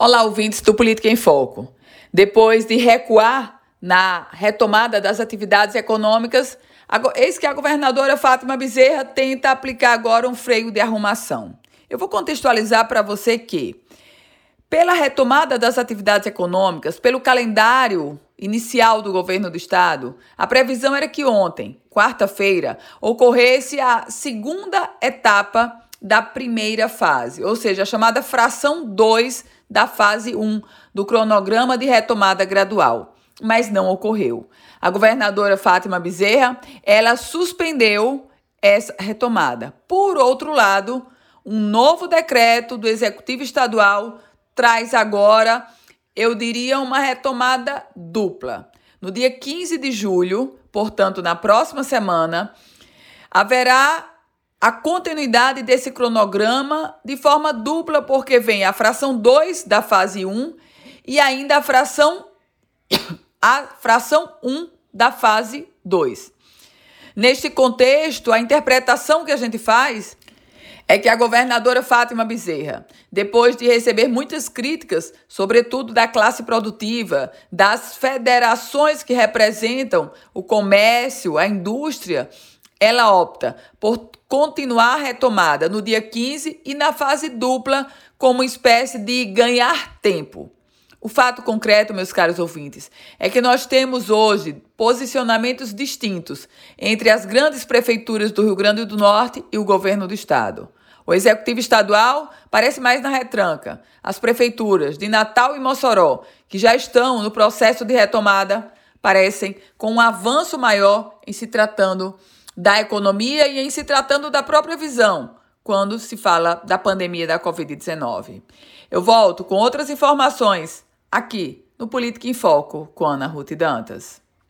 Olá, ouvintes do Política em Foco. Depois de recuar na retomada das atividades econômicas, eis que a governadora Fátima Bezerra tenta aplicar agora um freio de arrumação. Eu vou contextualizar para você que, pela retomada das atividades econômicas, pelo calendário inicial do governo do estado, a previsão era que ontem, quarta-feira, ocorresse a segunda etapa da primeira fase, ou seja, a chamada fração 2 da fase 1 do cronograma de retomada gradual, mas não ocorreu. A governadora Fátima Bezerra, ela suspendeu essa retomada. Por outro lado, um novo decreto do executivo estadual traz agora, eu diria, uma retomada dupla. No dia 15 de julho, portanto, na próxima semana, haverá a continuidade desse cronograma de forma dupla, porque vem a fração 2 da fase 1 e ainda a fração a fração 1 da fase 2. Neste contexto, a interpretação que a gente faz é que a governadora Fátima Bezerra, depois de receber muitas críticas, sobretudo da classe produtiva, das federações que representam o comércio, a indústria, ela opta por continuar a retomada no dia 15 e na fase dupla, como espécie de ganhar tempo. O fato concreto, meus caros ouvintes, é que nós temos hoje posicionamentos distintos entre as grandes prefeituras do Rio Grande do Norte e o governo do estado. O executivo estadual parece mais na retranca. As prefeituras de Natal e Mossoró, que já estão no processo de retomada, parecem com um avanço maior em se tratando da economia e em se tratando da própria visão quando se fala da pandemia da Covid-19. Eu volto com outras informações aqui no Política em Foco com Ana Ruth Dantas.